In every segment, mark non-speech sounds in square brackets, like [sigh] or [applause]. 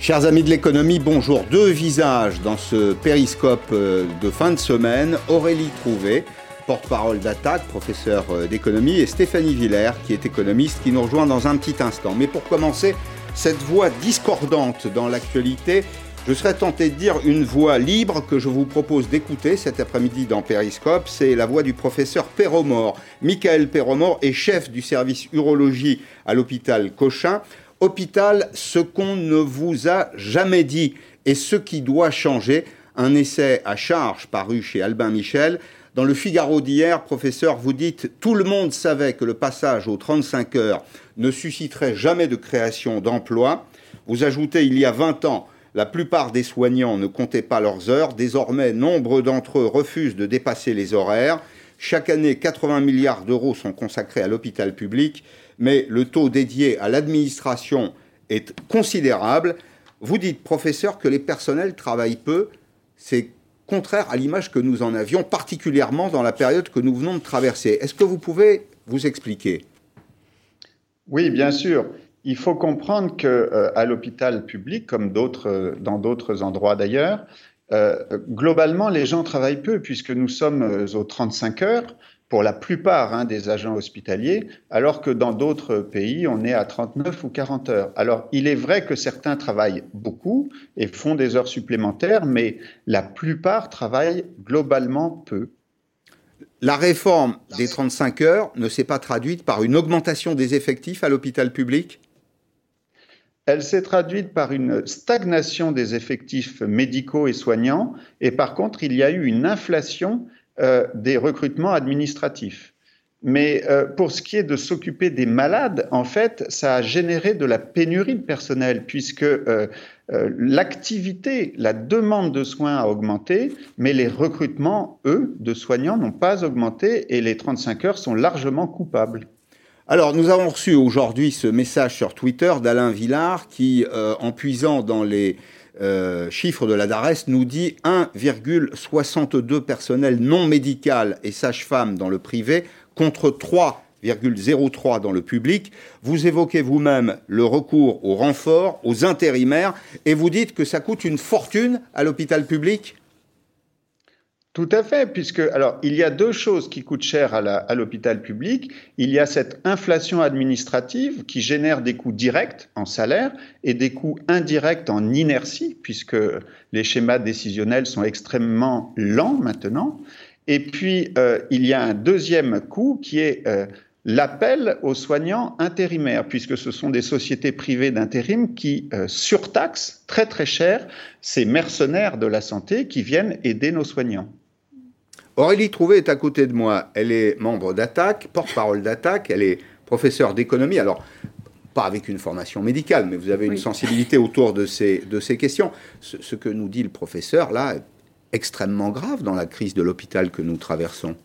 Chers amis de l'économie, bonjour. Deux visages dans ce périscope euh, de fin de semaine. Aurélie Trouvé, porte-parole d'Attaque, professeur euh, d'économie, et Stéphanie Villers, qui est économiste, qui nous rejoint dans un petit instant. Mais pour commencer, cette voix discordante dans l'actualité, je serais tenté de dire une voix libre que je vous propose d'écouter cet après-midi dans Périscope. C'est la voix du professeur Perromort. Michael Perromort est chef du service urologie à l'hôpital Cochin. Hôpital, ce qu'on ne vous a jamais dit et ce qui doit changer. Un essai à charge paru chez Albin Michel. Dans le Figaro d'hier, professeur, vous dites tout le monde savait que le passage aux 35 heures ne susciterait jamais de création d'emplois. Vous ajoutez il y a 20 ans, la plupart des soignants ne comptaient pas leurs heures. Désormais, nombre d'entre eux refusent de dépasser les horaires. Chaque année, 80 milliards d'euros sont consacrés à l'hôpital public mais le taux dédié à l'administration est considérable. Vous dites, professeur, que les personnels travaillent peu. C'est contraire à l'image que nous en avions, particulièrement dans la période que nous venons de traverser. Est-ce que vous pouvez vous expliquer? Oui, bien sûr. Il faut comprendre que euh, à l'hôpital public, comme euh, dans d'autres endroits d'ailleurs, euh, globalement, les gens travaillent peu puisque nous sommes aux 35 heures pour la plupart hein, des agents hospitaliers, alors que dans d'autres pays, on est à 39 ou 40 heures. Alors, il est vrai que certains travaillent beaucoup et font des heures supplémentaires, mais la plupart travaillent globalement peu. La réforme des 35 heures ne s'est pas traduite par une augmentation des effectifs à l'hôpital public? Elle s'est traduite par une stagnation des effectifs médicaux et soignants, et par contre, il y a eu une inflation euh, des recrutements administratifs. Mais euh, pour ce qui est de s'occuper des malades, en fait, ça a généré de la pénurie de personnel, puisque euh, l'activité, la demande de soins a augmenté, mais les recrutements, eux, de soignants n'ont pas augmenté et les 35 heures sont largement coupables. Alors, nous avons reçu aujourd'hui ce message sur Twitter d'Alain Villard qui, en puisant dans les euh, chiffre de la DARES nous dit 1,62 personnel non médical et sage-femme dans le privé contre 3,03 dans le public. Vous évoquez vous-même le recours aux renforts, aux intérimaires, et vous dites que ça coûte une fortune à l'hôpital public? Tout à fait, puisque alors il y a deux choses qui coûtent cher à l'hôpital public. Il y a cette inflation administrative qui génère des coûts directs en salaire et des coûts indirects en inertie, puisque les schémas décisionnels sont extrêmement lents maintenant. Et puis euh, il y a un deuxième coût qui est euh, l'appel aux soignants intérimaires, puisque ce sont des sociétés privées d'intérim qui euh, surtaxent très très cher ces mercenaires de la santé qui viennent aider nos soignants. Aurélie Trouvé est à côté de moi. Elle est membre d'Attaque, porte-parole d'Attaque. Elle est professeure d'économie. Alors, pas avec une formation médicale, mais vous avez une sensibilité autour de ces, de ces questions. Ce, que nous dit le professeur, là, est extrêmement grave dans la crise de l'hôpital que nous traversons.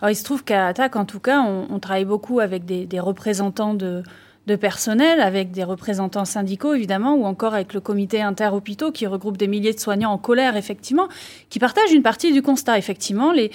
Alors, il se trouve qu'à Attaque, en tout cas, on, travaille beaucoup avec des représentants de, de personnel, avec des représentants syndicaux évidemment, ou encore avec le comité interhôpitaux qui regroupe des milliers de soignants en colère, effectivement, qui partagent une partie du constat. Effectivement, les,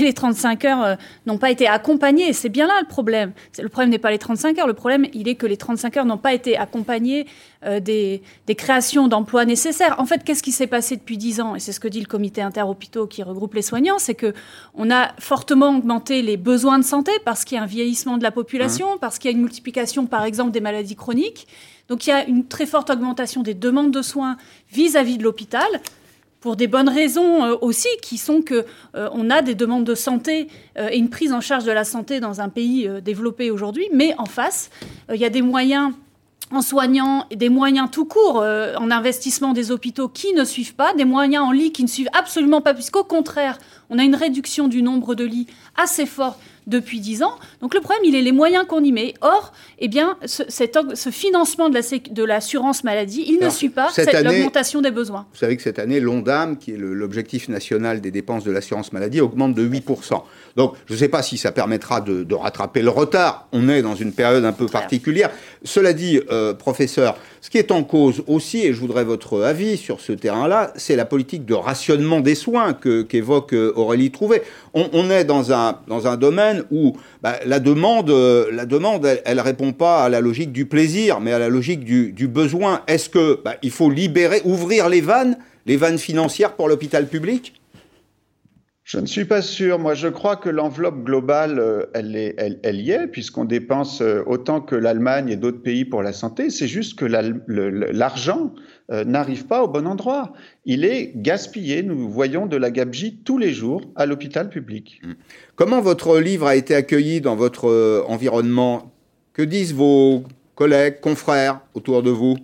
les, 35 heures euh, n'ont pas été accompagnées, c'est bien là le problème. Le problème n'est pas les 35 heures, le problème, il est que les 35 heures n'ont pas été accompagnées euh, des, des, créations d'emplois nécessaires. En fait, qu'est-ce qui s'est passé depuis 10 ans? Et c'est ce que dit le comité interhôpitaux qui regroupe les soignants, c'est que on a fortement augmenté les besoins de santé parce qu'il y a un vieillissement de la population, mmh. parce qu'il y a une multiplication, par exemple des maladies chroniques. Donc il y a une très forte augmentation des demandes de soins vis-à-vis de l'hôpital pour des bonnes raisons euh, aussi, qui sont que euh, on a des demandes de santé euh, et une prise en charge de la santé dans un pays développé aujourd'hui, mais en face, il y a des moyens en soignant des moyens tout court, en investissement des hôpitaux qui ne suivent pas, des moyens en lits qui ne suivent absolument pas, puisqu'au contraire, on a une réduction du nombre de lits assez forte depuis 10 ans. Donc le problème, il est les moyens qu'on y met. Or, eh bien, ce, ce financement de l'assurance maladie, il ne suit pas cette, l'augmentation des besoins. Vous savez que cette année, l'ONDAM, qui est l'objectif national des dépenses de l'assurance maladie, augmente de 8%. Donc je ne sais pas si ça permettra de, rattraper le retard. On est dans une période un peu particulière. Cela dit, euh, professeur, ce qui est en cause aussi, et je voudrais votre avis sur ce terrain-là, c'est la politique de rationnement des soins qu'évoque euh, Aurélie Trouvé. On, est dans un, domaine où bah, la demande, la demande elle ne répond pas à la logique du plaisir, mais à la logique du, besoin. Est-ce qu'il bah, faut libérer, ouvrir les vannes, les vannes financières pour l'hôpital public? Je ne suis pas sûr. Moi, je crois que l'enveloppe globale, euh, elle, est, elle, y est, puisqu'on dépense euh, autant que l'Allemagne et d'autres pays pour la santé. C'est juste que l'argent euh, n'arrive pas au bon endroit. Il est gaspillé. Nous voyons de la gabegie tous les jours à l'hôpital public. Mmh. Comment votre livre a été accueilli dans votre environnement? Que disent vos collègues, confrères autour de vous?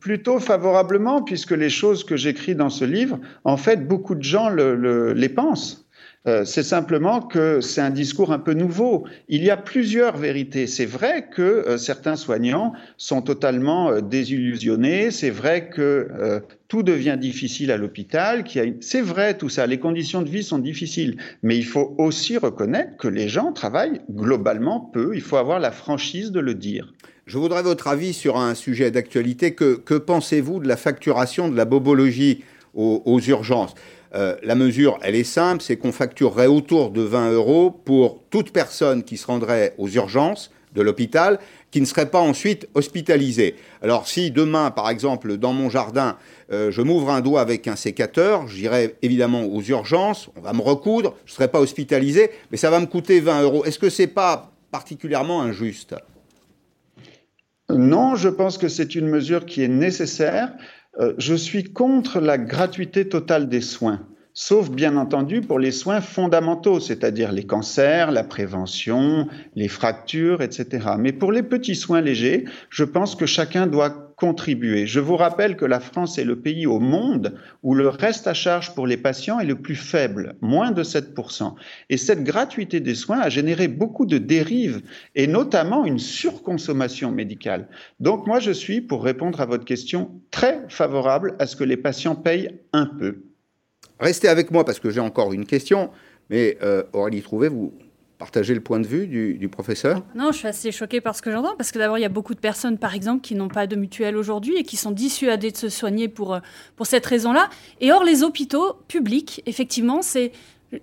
Plutôt favorablement, puisque les choses que j'écris dans ce livre, en fait, beaucoup de gens les pensent. Euh, c'est simplement que c'est un discours un peu nouveau. Il y a plusieurs vérités. C'est vrai que euh, certains soignants sont totalement euh, désillusionnés. C'est vrai que tout devient difficile à l'hôpital. C'est vrai tout ça. Les conditions de vie sont difficiles. Mais il faut aussi reconnaître que les gens travaillent globalement peu. Il faut avoir la franchise de le dire. Je voudrais votre avis sur un sujet d'actualité. Que, pensez-vous de la facturation de la bobologie aux urgences? Euh, la mesure, elle est simple, c'est qu'on facturerait autour de 20 euros pour toute personne qui se rendrait aux urgences de l'hôpital, qui ne serait pas ensuite hospitalisée. Alors si demain, par exemple, dans mon jardin, euh, je m'ouvre un doigt avec un sécateur, j'irai évidemment aux urgences, on va me recoudre, je ne serai pas hospitalisé, mais ça va me coûter 20 euros. Est-ce que ce n'est pas particulièrement injuste? Non, je pense que c'est une mesure qui est nécessaire. Euh, je suis contre la gratuité totale des soins, sauf bien entendu pour les soins fondamentaux, c'est-à-dire les cancers, la prévention, les fractures, etc. Mais pour les petits soins légers, je pense que chacun doit contribuer. Je vous rappelle que la France est le pays au monde où le reste à charge pour les patients est le plus faible, moins de 7%. Et cette gratuité des soins a généré beaucoup de dérives et notamment une surconsommation médicale. Donc moi, je suis, pour répondre à votre question, très favorable à ce que les patients payent un peu. Restez avec moi parce que j'ai encore une question. Mais euh, Aurélie Trouvé, vous, partager le point de vue du, professeur? Non, je suis assez choquée par ce que j'entends, parce que d'abord, il y a beaucoup de personnes, par exemple, qui n'ont pas de mutuelle aujourd'hui et qui sont dissuadées de se soigner pour, euh, pour cette raison-là. Et or, les hôpitaux publics, effectivement, c'est...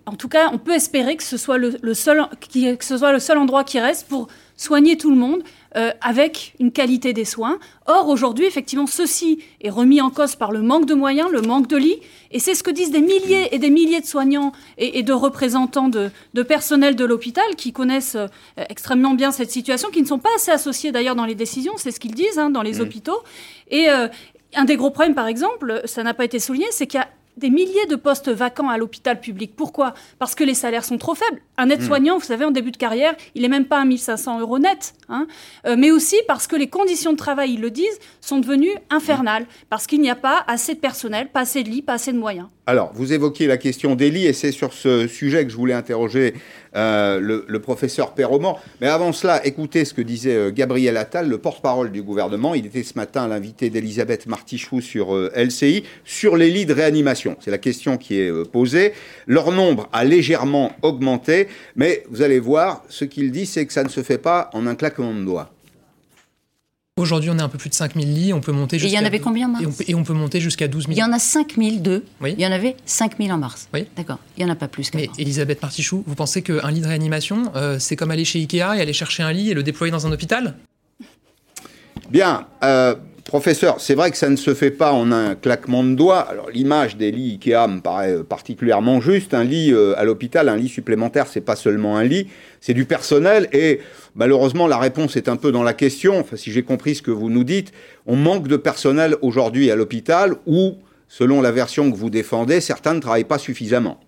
En tout cas, on peut espérer que ce soit le, seul, que ce soit le seul endroit qui reste pour soigner tout le monde euh, avec une qualité des soins. Or, aujourd'hui, effectivement, ceci est remis en cause par le manque de moyens, le manque de lits, et c'est ce que disent des milliers et des milliers de soignants et, de représentants de, personnel de l'hôpital qui connaissent euh, extrêmement bien cette situation, qui ne sont pas assez associés d'ailleurs dans les décisions, c'est ce qu'ils disent hein, dans les hôpitaux. Et euh, un des gros problèmes, par exemple, ça n'a pas été souligné, c'est qu'il y a des milliers de postes vacants à l'hôpital public. Pourquoi? Parce que les salaires sont trop faibles. Un aide-soignant, hmm. vous savez, en début de carrière, il n'est même pas à 1500 euros net. Hein. Euh, mais aussi parce que les conditions de travail, ils le disent, sont devenues infernales. Parce qu'il n'y a pas assez de personnel, pas assez de lits, pas assez de moyens. Alors, vous évoquiez la question des lits, et c'est sur ce sujet que je voulais interroger euh, le, professeur Perroman. Mais avant cela, écoutez ce que disait euh, Gabriel Attal, le porte-parole du gouvernement. Il était ce matin l'invité d'Elisabeth Martichoux sur euh, LCI, sur les lits de réanimation. C'est la question qui est posée. Leur nombre a légèrement augmenté, mais vous allez voir, ce qu'il dit, c'est que ça ne se fait pas en un claquement de doigts. Aujourd'hui, on est un peu plus de 5000 lits. On peut monter jusqu'à. il y en avait combien en mars et on, peut, monter jusqu'à 12 000. Il y en a 5002. Oui. Il y en avait 5000 en mars. Oui. D'accord. Il n'y en a pas plus Mais Elisabeth Partichou, vous pensez qu'un lit de réanimation, euh, c'est comme aller chez Ikea et aller chercher un lit et le déployer dans un hôpital? Bien. Euh, Professeur, c'est vrai que ça ne se fait pas en un claquement de doigts. Alors l'image des lits Ikea me paraît euh, particulièrement juste. Un lit euh, à l'hôpital, un lit supplémentaire, c'est pas seulement un lit, c'est du personnel. Et malheureusement, la réponse est un peu dans la question. Enfin, si j'ai compris ce que vous nous dites, on manque de personnel aujourd'hui à l'hôpital ou, selon la version que vous défendez, certains ne travaillent pas suffisamment.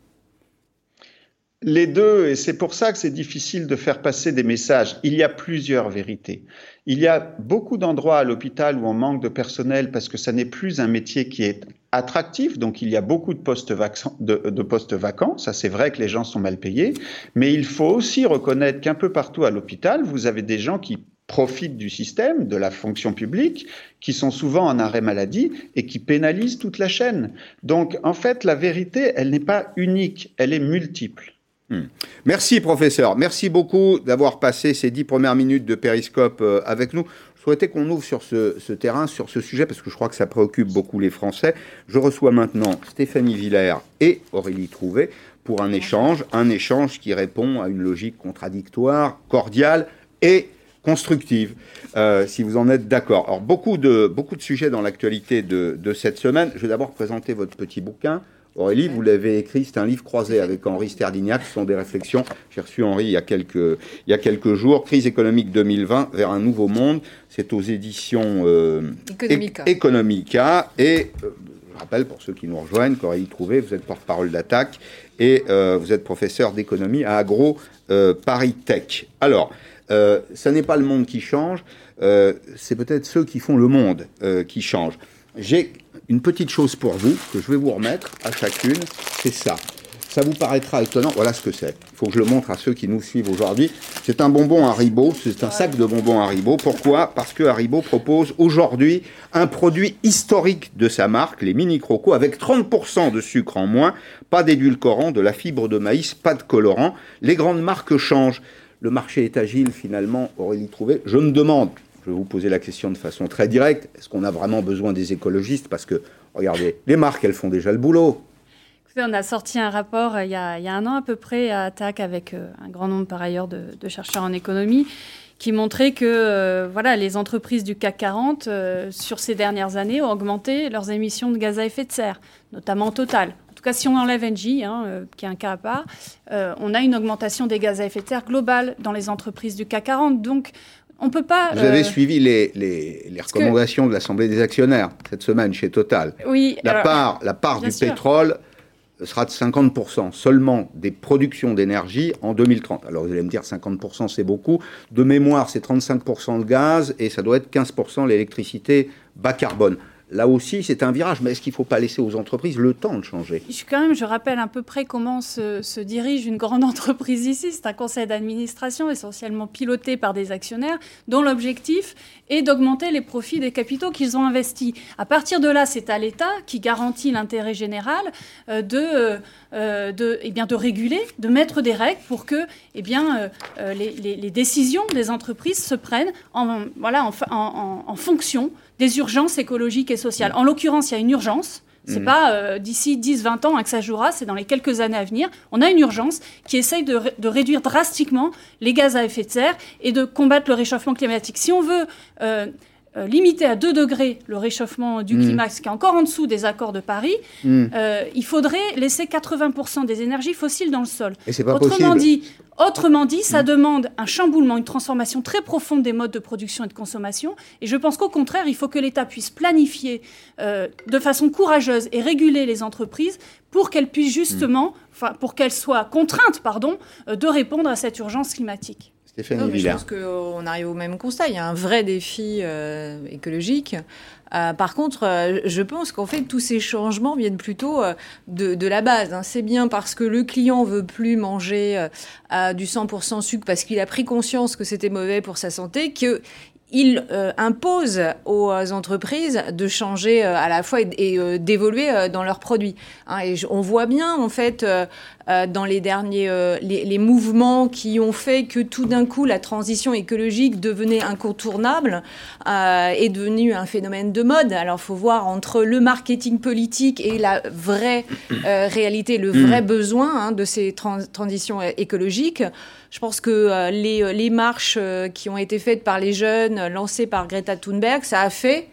Les deux, et c'est pour ça que c'est difficile de faire passer des messages. Il y a plusieurs vérités. Il y a beaucoup d'endroits à l'hôpital où on manque de personnel parce que ça n'est plus un métier qui est attractif, donc il y a beaucoup de postes, de postes vacants, ça c'est vrai que les gens sont mal payés, mais il faut aussi reconnaître qu'un peu partout à l'hôpital, vous avez des gens qui profitent du système, de la fonction publique, qui sont souvent en arrêt maladie et qui pénalisent toute la chaîne. Donc en fait, la vérité, elle n'est pas unique, elle est multiple. Hmm. Merci professeur, merci beaucoup d'avoir passé ces dix premières minutes de périscope euh, avec nous. Je souhaitais qu'on ouvre sur ce, terrain, sur ce sujet, parce que je crois que ça préoccupe beaucoup les Français. Je reçois maintenant Stéphanie Villers et Aurélie Trouvé pour un échange, un échange qui répond à une logique contradictoire, cordiale et constructive, euh, si vous en êtes d'accord. Alors, beaucoup de, beaucoup de sujets dans l'actualité de, de, cette semaine. Je vais d'abord présenter votre petit bouquin. Aurélie, vous l'avez écrit, c'est un livre croisé avec Henri Sterdignac, ce sont des réflexions. J'ai reçu Henri il y, a quelques, il y a quelques jours, Crise économique 2020 vers un nouveau monde. C'est aux éditions euh, Economica. Et euh, je rappelle, pour ceux qui nous rejoignent, qu'Aurélie Trouvé, vous êtes porte-parole d'attaque et euh, vous êtes professeur d'économie à Agro Paris Tech. Alors, ça n'est pas le monde qui change, c'est peut-être ceux qui font le monde qui changent. J'ai une petite chose pour vous que je vais vous remettre à chacune, c'est ça. Ça vous paraîtra étonnant, voilà ce que c'est. Il faut que je le montre à ceux qui nous suivent aujourd'hui. C'est un bonbon Haribo, c'est un sac de bonbons Haribo. Pourquoi? Parce que Haribo propose aujourd'hui un produit historique de sa marque, les mini crocos, avec 30% de sucre en moins, pas d'édulcorant, de la fibre de maïs, pas de colorant. Les grandes marques changent le marché est agile finalement, Aurélie Trouvé. Je me demande, je vais vous poser la question de façon très directe, est-ce qu'on a vraiment besoin des écologistes? Parce que, regardez, les marques, elles font déjà le boulot. On a sorti un rapport euh, il y a, un an à peu près à Attaque avec euh, un grand nombre par ailleurs de, chercheurs en économie qui montrait que euh, voilà, les entreprises du CAC 40, sur ces dernières années, ont augmenté leurs émissions de gaz à effet de serre, notamment Total tout cas, si on enlève Engie, hein, qui est un cas à part, on a une augmentation des gaz à effet de serre globale dans les entreprises du CAC 40. Donc, on peut pas. Vous avez euh, suivi les, les, recommandations de l'Assemblée des actionnaires cette semaine chez Total. Oui. La part, la part du pétrole sera de 50% seulement des productions d'énergie en 2030. Alors vous allez me dire 50% c'est beaucoup. De mémoire, c'est 35% le gaz et ça doit être 15% l'électricité bas carbone. Là aussi, c'est un virage, mais est-ce qu'il ne faut pas laisser aux entreprises le temps de changer? Je, Quand même, je rappelle à peu près comment se, dirige une grande [laughs] entreprise ici. C'est un conseil d'administration essentiellement piloté par des actionnaires dont l'objectif est d'augmenter les profits des capitaux qu'ils ont investis. À partir de là, c'est à l'État qui garantit l'intérêt général euh, de, euh, euh, eh bien, de réguler, de mettre des règles pour que eh bien, les, décisions des entreprises se prennent en, voilà, en fonction des urgences écologiques et sociales. En l'occurrence, il y a une urgence. C'est mm. pas euh, d'ici 10-20 ans que ça jouera, c'est dans les quelques années à venir. On a une urgence qui essaye de, réduire drastiquement les gaz à effet de serre et de combattre le réchauffement climatique. Si on veut euh, euh, limiter à 2 degrés le réchauffement du mm. climat, ce qui est encore en dessous des accords de Paris, mm. il faudrait laisser 80% des énergies fossiles dans le sol. Et c'est pas Autrement dit, Autrement dit, ça mm. demande un chamboulement, une transformation très profonde des modes de production et de consommation. Et je pense qu'au contraire, il faut que l'État puisse planifier euh, de façon courageuse et réguler les entreprises pour qu'elles puissent justement, enfin, pour qu'elles soient contraintes, pardon, euh, de répondre à cette urgence climatique. Stéphanie je pense qu'on arrive au même constat. Il y a un vrai défi euh, écologique. Euh, par contre, euh, je pense qu'en fait, tous ces changements viennent plutôt de, la base. Hein. C'est bien parce que le client veut plus manger du 100% sucre parce qu'il a pris conscience que c'était mauvais pour sa santé que il euh, impose aux entreprises de changer euh, à la fois et, euh, d'évoluer dans leurs produits. Hein. et on voit bien en fait dans les derniers les, mouvements qui ont fait que tout d'un coup la transition écologique devenait incontournable est devenue un phénomène de mode. Alors faut voir entre le marketing politique et la vraie réalité, le vrai mm. besoin hein, de ces transitions écologiques. Je pense que euh, les, euh, les, marches euh, qui ont été faites par les jeunes, lancées par Greta Thunberg, ça a fait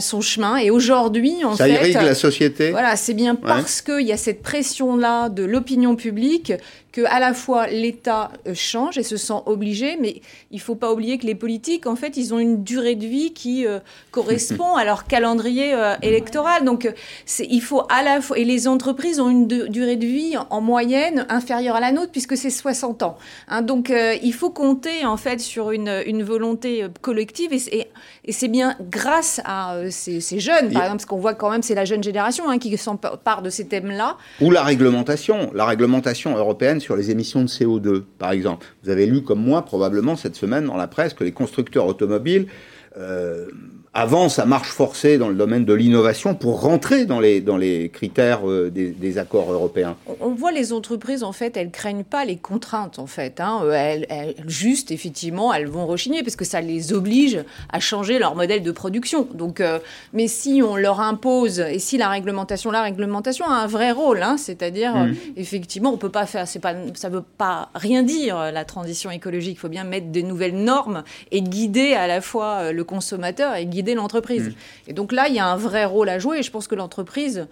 son chemin. Et aujourd'hui, en ça fait, irrigue la société. Voilà, c'est bien parce qu'il y a cette pression-là de l'opinion publique que à la fois l'État euh, change et se sent obligé, mais il faut pas oublier que les politiques, en fait, ils ont une durée de vie qui euh, correspond à leur calendrier euh, électoral. Donc, il faut à la fois et les entreprises ont une durée de vie en moyenne inférieure à la nôtre puisque c'est 60 ans. Hein. donc, il faut compter en fait sur une, une volonté collective et, et, c'est bien grâce à ces, ces, jeunes, par exemple, parce qu'on voit quand même c'est la jeune génération hein, qui s'empare de ces thèmes-là. Ou la réglementation, la réglementation européenne sur les émissions de CO2, par exemple. Vous avez lu comme moi probablement cette semaine dans la presse que les constructeurs automobiles euh, avance à marche forcée dans le domaine de l'innovation pour rentrer dans les, dans les critères euh, des, accords européens On voit les entreprises, en fait, elles craignent pas les contraintes, en fait. Hein. Euh, elles, juste, effectivement, elles vont rechigner parce que ça les oblige à changer leur modèle de production. Donc, euh, mais si on leur impose, et si la réglementation, la réglementation a un vrai rôle, hein, c'est-à-dire, mmh. effectivement, on peut pas faire, pas, ça veut pas rien dire, la transition écologique. Il faut bien mettre des nouvelles normes et guider à la fois le consommateur et guider l'entreprise. Mm. Et donc là, il y a un vrai rôle à jouer. Et je pense que l'entreprise,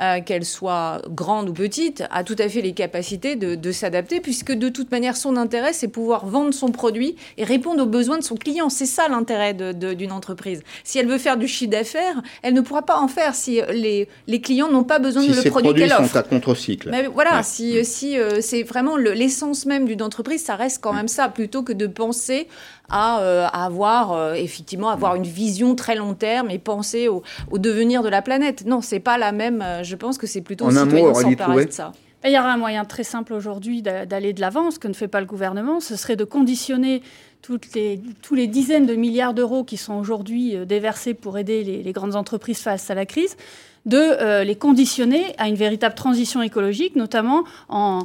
euh, qu'elle soit grande ou petite, a tout à fait les capacités de, s'adapter, puisque de toute manière, son intérêt, c'est pouvoir vendre son produit et répondre aux besoins de son client. C'est ça l'intérêt d'une entreprise. Si elle veut faire du chiffre d'affaires, elle ne pourra pas en faire si les, les clients n'ont pas besoin de le produit qu'elle offre. sont à contre-cycle. Mais voilà, si, si euh, c'est vraiment l'essence même d'une entreprise, ça reste quand même ça, plutôt que de penser à, euh, avoir effectivement avoir une vision très long terme et penser au, au devenir de la planète. Non, c'est pas la même je pense que c'est plutôt en un mot, s'emparer de ça. Il y aura un moyen très simple aujourd'hui d'aller de l'avant, ce que ne fait pas le gouvernement, ce serait de conditionner toutes les, tous les dizaines de milliards d'euros qui sont aujourd'hui euh, déversés pour aider les, grandes entreprises face à la crise, de euh, les conditionner à une véritable transition écologique, notamment en,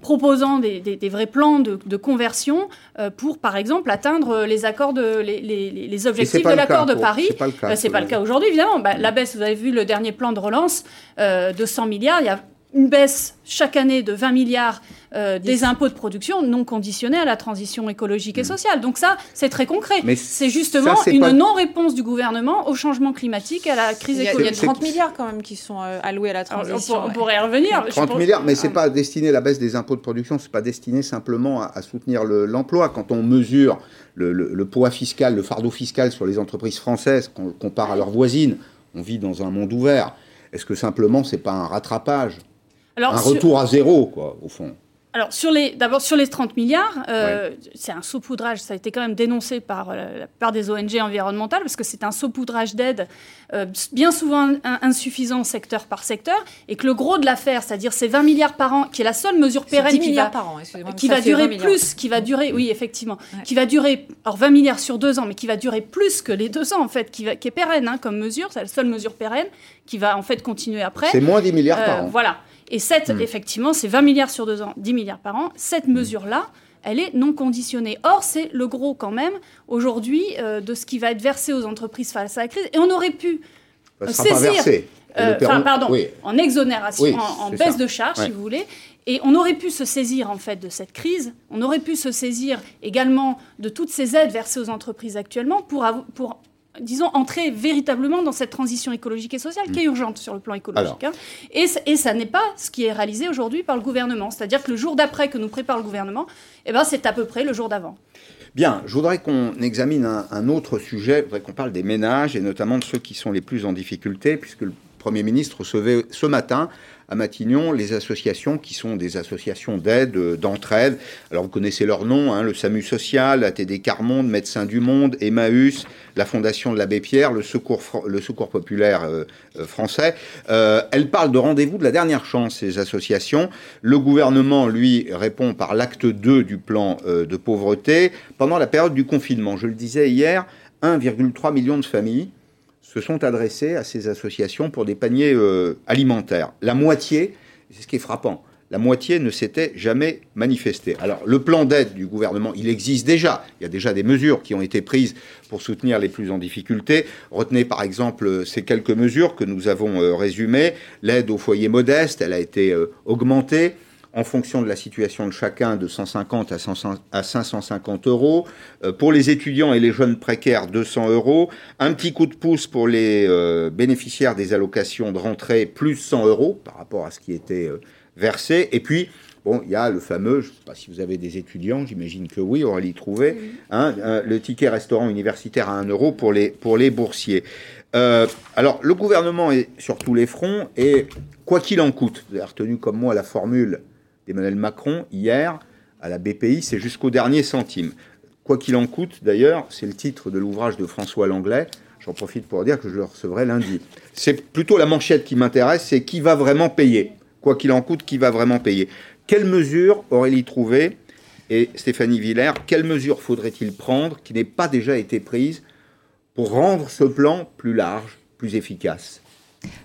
proposant des, vrais plans de, conversion euh, pour, par exemple, atteindre les accords de, les, objectifs de l'accord de Paris. C'est pas le cas, pas le cas aujourd'hui, évidemment. Bah, la baisse, vous avez vu le dernier plan de relance de 100 milliards. Il y a une baisse chaque année de 20 milliards euh, des impôts de production non conditionnés à la transition écologique et mm. sociale. Donc ça, c'est très concret. C'est justement une non-réponse du gouvernement au changement climatique et à la crise écologique. Il y a 30 milliards quand même qui sont euh, alloués à la transition. on, pourrait y revenir. 30 milliards, mais c'est pas destiné, la baisse des impôts de production, c'est pas destiné simplement à, soutenir l'emploi. Quand on mesure le, poids fiscal, le fardeau fiscal sur les entreprises françaises, qu'on compare à leurs voisines, on vit dans un monde ouvert. Est-ce que simplement, c'est pas un rattrapage? Un retour à zéro, quoi, au fond. Alors, d'abord, sur les 30 milliards, euh, c'est un saupoudrage. Ça a été quand même dénoncé par, euh, par des ONG environnementales parce que c'est un saupoudrage d'aide euh, bien souvent insuffisant secteur par secteur et que le gros de l'affaire, c'est-à-dire ces 20 milliards par an, qui est la seule mesure pérenne qui va, par an, qui va durer plus, qui va durer, oui, effectivement, qui va durer, alors 20 milliards sur deux ans, mais qui va durer plus que les deux ans, en fait, qui, va, qui est pérenne hein, comme mesure. C'est la seule mesure pérenne qui va, en fait, continuer après. C'est moins 10 milliards par an. Voilà. Et cette, hmm. effectivement, c'est 20 milliards sur deux ans, 10 milliards par an. Cette hmm. mesure-là, elle est non conditionnée. Or, c'est le gros quand même, aujourd'hui, euh, de ce qui va être versé aux entreprises face à la crise. Et on aurait pu saisir... Euh, enfin, pardon, en exonération, en, baisse de charge, si vous voulez. Et on aurait pu se saisir en fait de cette crise, on aurait pu se saisir également de toutes ces aides versées aux entreprises actuellement pour, pour disons, entrer véritablement dans cette transition écologique et sociale qui est mm. urgente sur le plan écologique. Hein. Et, et, ça n'est pas ce qui est réalisé aujourd'hui par le gouvernement. C'est-à-dire que le jour d'après que nous prépare le gouvernement, eh ben, c'est à peu près le jour d'avant. Bien, je voudrais qu'on examine un, un, autre sujet, je voudrais qu'on parle des ménages et notamment de ceux qui sont les plus en difficulté, puisque le Premier ministre recevait ce matin à Matignon les associations qui sont des associations d'aide, euh, d'entraide. Alors vous connaissez leurs noms, hein, le SAMU Social, ATD Carmonde, Médecins du Monde, Emmaüs, la Fondation de l'Abbé Pierre, le Secours, le secours Populaire euh, euh, français. elles parlent de rendez-vous de la dernière chance, ces associations. Le gouvernement, lui, répond par l'acte 2 du plan de pauvreté pendant la période du confinement. Je le disais hier, 1,3 million de familles se sont adressés à ces associations pour des paniers euh, alimentaires. La moitié, c'est ce qui est frappant, la moitié ne s'était jamais manifestée. Alors le plan d'aide du gouvernement, il existe déjà. Il y a déjà des mesures qui ont été prises pour soutenir les plus en difficulté. Retenez par exemple ces quelques mesures que nous avons euh, résumées. L'aide aux foyers modestes, elle a été euh, augmentée en fonction de la situation de chacun, de 150 à, 550 euros. Euh, pour les étudiants et les jeunes précaires, 200 euros. Un petit coup de pouce pour les euh, bénéficiaires des allocations de rentrée, plus 100 euros par rapport à ce qui était euh, versé. Et puis, bon, il y a le fameux, je ne sais pas si vous avez des étudiants, j'imagine que oui, Aurélie Trouvé, hein, le ticket restaurant universitaire à 1 euro pour les, pour les boursiers. alors, le gouvernement est sur tous les fronts et quoi qu'il en coûte, vous avez retenu comme moi la formule d'Emmanuel Macron hier à la BPI, c'est jusqu'au dernier centime. Quoi qu'il en coûte, d'ailleurs, c'est le titre de l'ouvrage de François Langlais. J'en profite pour dire que je le recevrai lundi. C'est plutôt la manchette qui m'intéresse, c'est qui va vraiment payer. Quoi qu'il en coûte, qui va vraiment payer. Quelles mesures Aurélie Trouvé et Stéphanie Villers, quelles mesures faudrait-il prendre qui n'aient pas déjà été prises pour rendre ce plan plus large, plus efficace?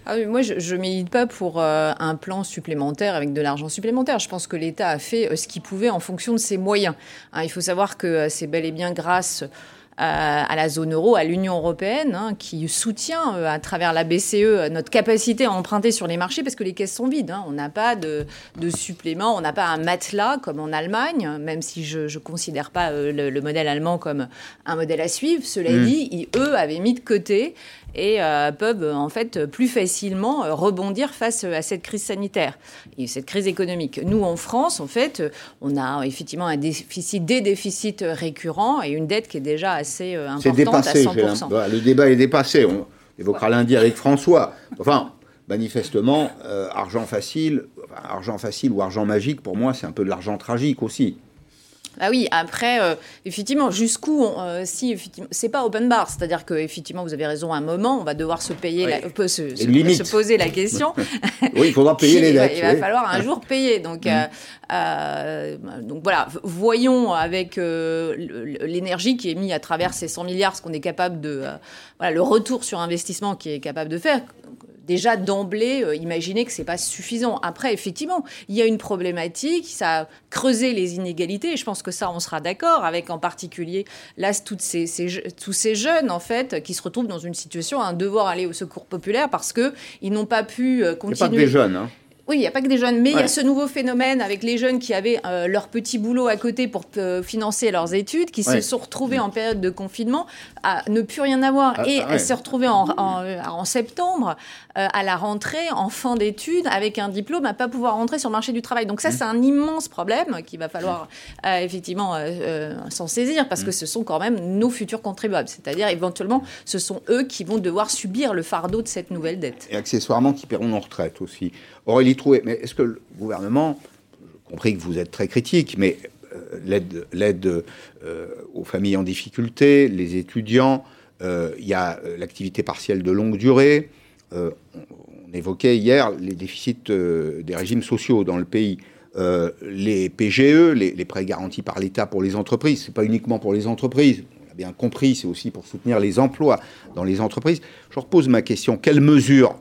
Ah moi, je ne milite pas pour euh, un plan supplémentaire avec de l'argent supplémentaire. Je pense que l'État a fait euh, ce qu'il pouvait en fonction de ses moyens. Hein, il faut savoir que euh, c'est bel et bien grâce à la zone euro, à l'Union européenne, hein, qui soutient à travers la BCE notre capacité à emprunter sur les marchés parce que les caisses sont vides. Hein. On n'a pas de, de supplément, on n'a pas un matelas comme en Allemagne, même si je ne considère pas le, modèle allemand comme un modèle à suivre. Cela mmh. dit, eux avaient mis de côté et euh, peuvent en fait plus facilement euh, rebondir face à cette crise sanitaire et cette crise économique. Nous, en France, en fait, on a effectivement un déficit, des déficits récurrents et une dette qui est déjà assez euh, importante dépassé, à 100%. Le débat est dépassé. On évoquera lundi avec François. Enfin, manifestement, argent facile, argent facile ou argent magique, pour moi, c'est un peu de l'argent tragique aussi. Ah oui, après, euh, effectivement, jusqu'où, euh, si effectivement, c'est pas open bar, c'est-à-dire que effectivement, vous avez raison, à un moment, on va devoir se payer, la, euh, se, se, poser la question. [laughs] oui, il faudra [laughs] payer les dettes. Il va, falloir un jour payer. Donc, mm. donc voilà, voyons avec l'énergie qui est mise à travers ces 100 milliards, ce qu'on est capable de, voilà, le retour sur investissement qui est capable de faire déjà d'emblée euh, imaginer que c'est pas suffisant. Après, effectivement, il y a une problématique, ça a creusé les inégalités, et je pense que ça, on sera d'accord, avec en particulier là toutes ces, tous ces jeunes en fait qui se retrouvent dans une situation, un devoir aller au secours populaire parce que ils n'ont pas pu continuer. Il pas que des jeunes. Hein. Oui, il n'y a pas que des jeunes, mais il y a ce nouveau phénomène avec les jeunes qui avaient euh, leur petit boulot à côté pour euh, financer leurs études, qui se sont retrouvés en période de confinement à ne plus rien avoir ah, et à se retrouver en, en, septembre euh, à la rentrée, en fin d'études, avec un diplôme, à pas pouvoir rentrer sur le marché du travail. Donc ça, mmh. c'est un immense problème qu'il va falloir effectivement s'en saisir parce que mmh. ce sont quand même nos futurs contribuables. C'est-à-dire éventuellement, ce sont eux qui vont devoir subir le fardeau de cette nouvelle dette. Et accessoirement, qui paieront nos retraites aussi. Aurélie Troué, mais est-ce que le gouvernement, compris que vous êtes très critique, mais euh, l'aide euh, aux familles en difficulté, les étudiants, euh, il y a l'activité partielle de longue durée, on, évoquait hier les déficits des régimes sociaux dans le pays. les PGE, les, les, prêts garantis par l'État pour les entreprises, c'est pas uniquement pour les entreprises, on l'a bien compris, c'est aussi pour soutenir les emplois dans les entreprises. Je repose ma question, quelles mesures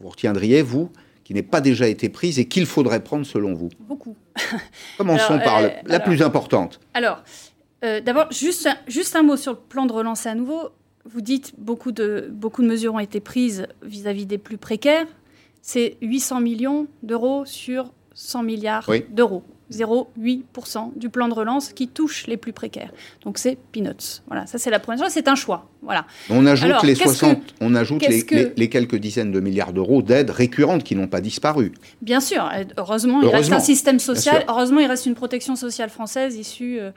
vous retiendriez, vous, qui n'ait pas déjà été prise et qu'il faudrait prendre selon vous Beaucoup. [laughs] Commençons par euh, la plus importante. Alors, euh, d'abord, juste, juste un mot sur le plan de relance à nouveau. Vous dites beaucoup de, beaucoup de mesures ont été prises vis-à-vis des plus précaires. C'est 800 millions d'euros sur 100 milliards d'euros. 0,8% du plan de relance qui touche les plus précaires. Donc c'est peanuts. Voilà, ça c'est la première chose, c'est un choix. Voilà. On ajoute les 60, on ajoute les, quelques dizaines de milliards d'euros d'aides récurrentes qui n'ont pas disparu. Bien sûr, heureusement, il reste un système social, heureusement il reste une protection sociale française issue, euh,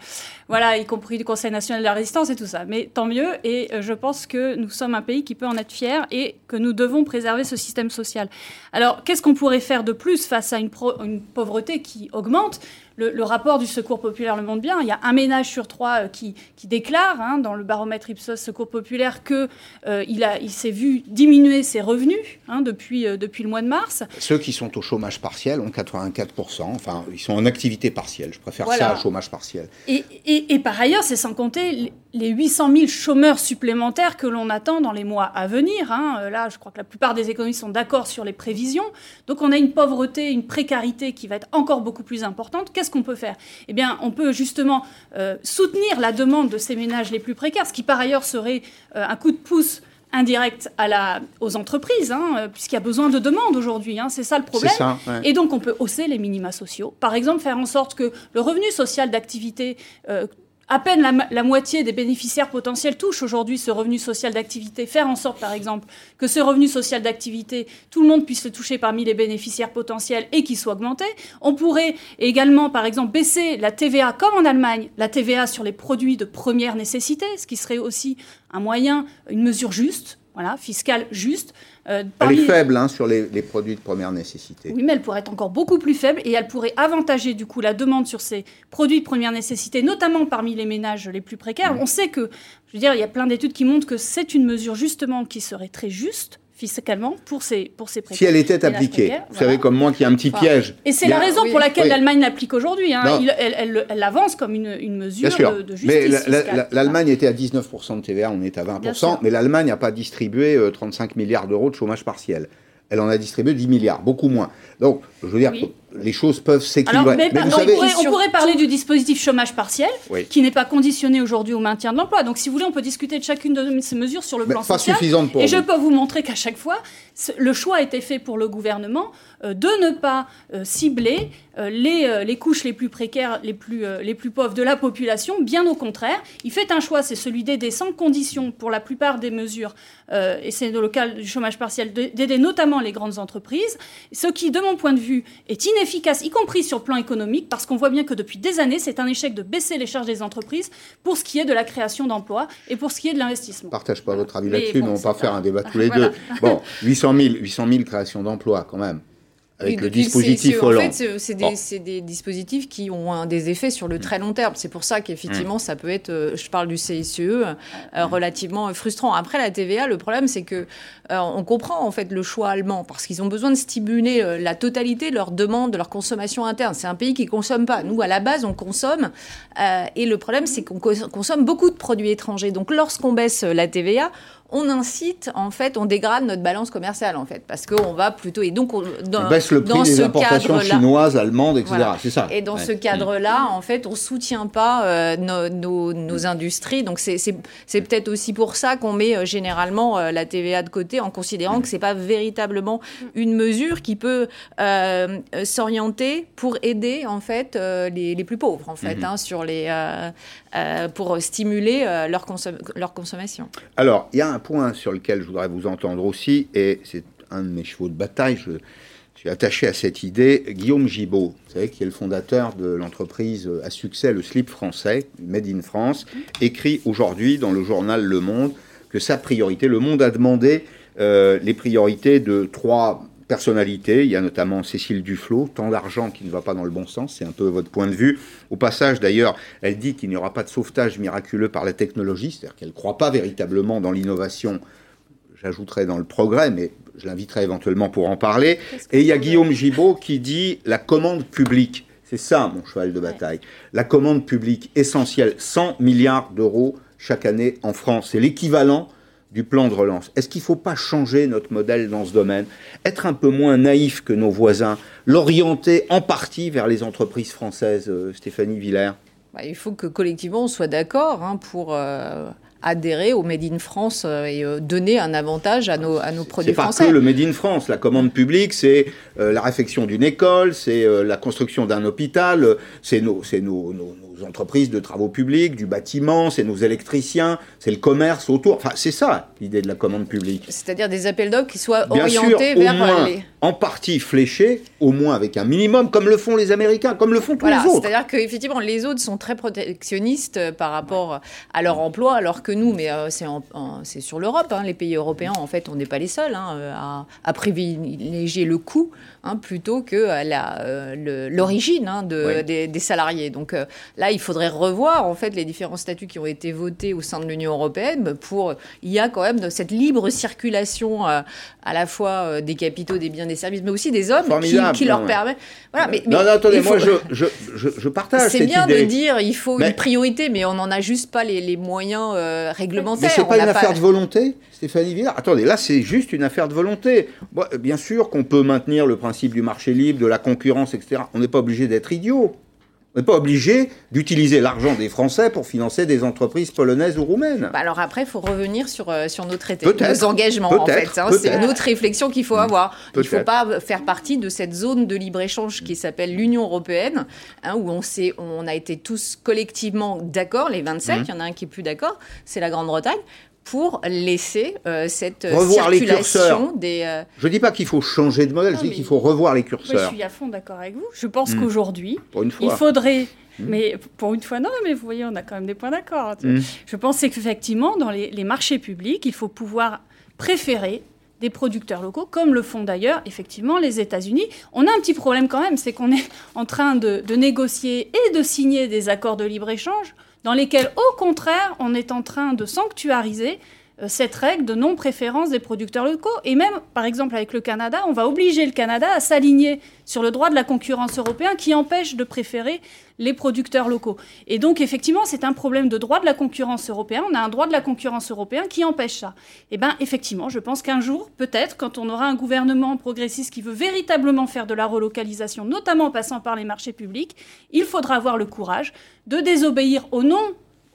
voilà, y compris du Conseil national de la résistance et tout ça. Mais tant mieux, et euh, je pense que nous sommes un pays qui peut en être fier et que nous devons préserver ce système social. Alors, qu'est-ce qu'on pourrait faire de plus face à une, une pauvreté qui augmente? Le, rapport du Secours populaire le montre bien. Il y a un ménage sur trois euh, qui, déclare hein, dans le baromètre Ipsos Secours populaire qu'il euh, il s'est vu diminuer ses revenus hein, depuis, euh, depuis le mois de mars. Ceux qui sont au chômage partiel ont 84%. Enfin, ils sont en activité partielle. Je préfère ça au chômage partiel. Et, et, par ailleurs, c'est sans compter les 800 000 chômeurs supplémentaires que l'on attend dans les mois à venir. Hein. Là, je crois que la plupart des économistes sont d'accord sur les prévisions. Donc, on a une pauvreté, une précarité qui va être encore beaucoup plus importante qu'est-ce qu'on peut faire Eh bien, on peut justement euh, soutenir la demande de ces ménages les plus précaires, ce qui par ailleurs serait euh, un coup de pouce indirect à la, aux entreprises, hein, euh, puisqu'il y a besoin de demande aujourd'hui. Hein, c'est ça le problème. Et donc, on peut hausser les minima sociaux. Par exemple, faire en sorte que le revenu social d'activité à peine la, moitié des bénéficiaires potentiels touchent aujourd'hui ce revenu social d'activité. Faire en sorte, par exemple, que ce revenu social d'activité, tout le monde puisse le toucher parmi les bénéficiaires potentiels et qu'il soit augmenté. On pourrait également, par exemple, baisser la TVA, comme en Allemagne, la TVA sur les produits de première nécessité, ce qui serait aussi un moyen, une mesure juste, voilà, fiscale juste, euh, elle est faible hein, sur les, produits de première nécessité. Oui, mais elle pourrait être encore beaucoup plus faible et elle pourrait avantager du coup la demande sur ces produits de première nécessité, notamment parmi les ménages les plus précaires. On sait que, je veux dire, il y a plein d'études qui montrent que c'est une mesure justement qui serait très juste fiscalement pour ces, pour ces précaires. Si elle était appliquée, vous savez comme moi qu'il y a un petit piège. Et c'est la raison pour laquelle l'Allemagne l'applique aujourd'hui. Hein. Elle, elle, avance comme une, une mesure De, justice Mais l'Allemagne était à 19% de TVA, on est à 20%, mais l'Allemagne n'a pas distribué 35 euh, milliards d'euros de chômage partiel. Elle en a distribué 10 milliards, beaucoup moins. Donc, je veux dire, les choses peuvent s'équilibrer. Mais, on, pourrait, parler du dispositif chômage partiel, qui n'est pas conditionné aujourd'hui au maintien de l'emploi. Donc, si vous voulez, on peut discuter de chacune de ces mesures sur le plan pas social. Suffisante pour et je peux vous montrer qu'à chaque fois, le choix a été fait pour le gouvernement euh, de ne pas euh, cibler euh, les, les, couches les plus précaires, les plus, les plus pauvres de la population. Bien au contraire, il fait un choix, c'est celui d'aider sans condition pour la plupart des mesures, et c'est le local du chômage partiel, d'aider notamment les grandes entreprises, ce qui, de mon point de vue, est inefficace efficace, y compris sur le plan économique, parce qu'on voit bien que depuis des années, c'est un échec de baisser les charges des entreprises pour ce qui est de la création d'emplois et pour ce qui est de l'investissement. Je ne partage pas votre avis là-dessus, mais on va pas faire un débat tous [laughs] les deux. Bon, 800 000, 800 000 créations d'emplois quand même avec le dispositif En fait, c'est des, dispositifs qui ont des effets sur le très long terme. C'est pour ça qu'effectivement, ça peut être, euh, je parle du CICE, euh, relativement frustrant. Après, la TVA, le problème, c'est que euh, on comprend en fait le choix allemand parce qu'ils ont besoin de stimuler la totalité de leur demande, de leur consommation interne. C'est un pays qui consomme pas. Nous, à la base, on consomme. et le problème, c'est qu'on consomme beaucoup de produits étrangers. Donc, lorsqu'on baisse la TVA, on incite, en fait, on dégrade notre balance commerciale, en fait, parce qu'on va plutôt. Et donc, on, dans, baisse le prix des importations chinoises, allemandes, etc. C'est ça. Et dans ce cadre-là, en fait, on soutient pas euh, nos, industries. Donc, c'est peut-être aussi pour ça qu'on met euh, généralement euh, la TVA de côté, en considérant que c'est pas véritablement une mesure qui peut s'orienter pour aider, en fait, les, plus pauvres, en fait, mhm. hein, sur les, pour stimuler leur, leur consommation. Alors, il y a un point sur lequel je voudrais vous entendre aussi, et c'est un de mes chevaux de bataille, je, suis attaché à cette idée. Guillaume Gibault, vous savez, qui est le fondateur de l'entreprise à succès, le slip français, Made in France, écrit aujourd'hui dans le journal Le Monde que sa priorité, le Monde a demandé euh, les priorités de trois personnalités. Il y a notamment Cécile Duflot, tant d'argent qui ne va pas dans le bon sens, c'est un peu votre point de vue. Au passage, d'ailleurs, elle dit qu'il n'y aura pas de sauvetage miraculeux par la technologie, c'est-à-dire qu'elle ne croit pas véritablement dans l'innovation j'ajouterai dans le progrès, mais je l'inviterai éventuellement pour en parler. Et il y a Guillaume Gibault qui dit la commande publique. C'est ça mon cheval de bataille. La commande publique essentielle, 100 milliards d'euros chaque année en France. C'est l'équivalent du plan de relance. Est-ce qu'il ne faut pas changer notre modèle dans ce domaine? Être un peu moins naïf que nos voisins L'orienter en partie vers les entreprises françaises, euh, Stéphanie Villers? Bah, Il faut que collectivement on soit d'accord hein, pour euh, adhérer au Made in France euh, et euh, donner un avantage à nos, à nos produits français. C'est pas que le Made in France. La commande publique, c'est euh, la réfection d'une école, c'est la construction d'un hôpital, c'est nos, nos, nos, entreprises de travaux publics, du bâtiment, c'est nos électriciens, c'est le commerce autour. Enfin, c'est ça l'idée de la commande publique. C'est-à-dire des appels d'offres qui soient orientés vers les... en partie fléchés, au moins avec un minimum, comme le font les Américains, comme le font tous les autres. C'est-à-dire qu'effectivement, les autres sont très protectionnistes par rapport à leur emploi, alors que nous, mais euh, c'est sur l'Europe. Hein. les pays européens, en fait, on n'est pas les seuls hein, euh, à, privilégier le coût hein, plutôt que euh, l'origine des, salariés. Donc là, il faudrait revoir en fait les différents statuts qui ont été votés au sein de l'Union européenne pour. Il y a quand même cette libre circulation à la fois des capitaux, des biens, des services, mais aussi des hommes qui, leur permet. Voilà, mais, non, non, attendez, moi je, je, je, partage. C'est bien de dire il faut une priorité, mais on n'en a juste pas les, les moyens réglementaire. Mais c'est pas une affaire de volonté, Stéphanie Villard Attendez, là c'est juste une affaire de volonté. bien sûr qu'on peut maintenir le principe du marché libre, de la concurrence, etc. On n'est pas obligé d'être idiot. On n'est pas obligé d'utiliser l'argent des Français pour financer des entreprises polonaises ou roumaines. Bah alors après, il faut revenir sur, euh, sur nos traités, nos engagements en fait. Hein. c'est une autre réflexion qu'il faut avoir. Il ne faut pas faire partie de cette zone de libre-échange qui s'appelle l'Union européenne, hein, où on, on a été tous collectivement d'accord, les 27, mmh. il y en a un qui est plus d'accord, c'est la Grande-Bretagne, pour laisser euh, cette revoir circulation des. Euh, je ne dis pas qu'il faut changer de modèle, je dis qu'il faut revoir les curseurs. je suis à fond d'accord avec vous. Je pense hmm. qu'aujourd'hui, il faudrait. Hmm. Mais pour une fois, non, mais vous voyez, on a quand même des points d'accord. Hmm. Je pense qu'effectivement, dans les, marchés publics, il faut pouvoir préférer des producteurs locaux, comme le font d'ailleurs effectivement les États-Unis. On a un petit problème quand même, c'est qu'on est en train de, de négocier et de signer des accords de libre-échange dans lesquels, au contraire, on est en train de sanctuariser cette règle de non-préférence des producteurs locaux. Et même, par exemple, avec le Canada, on va obliger le Canada à s'aligner sur le droit de la concurrence européen qui empêche de préférer les producteurs locaux. Et donc, effectivement, c'est un problème de droit de la concurrence européen. On a un droit de la concurrence européen qui empêche ça. Et eh bien, effectivement, je pense qu'un jour, peut-être, quand on aura un gouvernement progressiste qui veut véritablement faire de la relocalisation, notamment en passant par les marchés publics, il faudra avoir le courage de désobéir au nom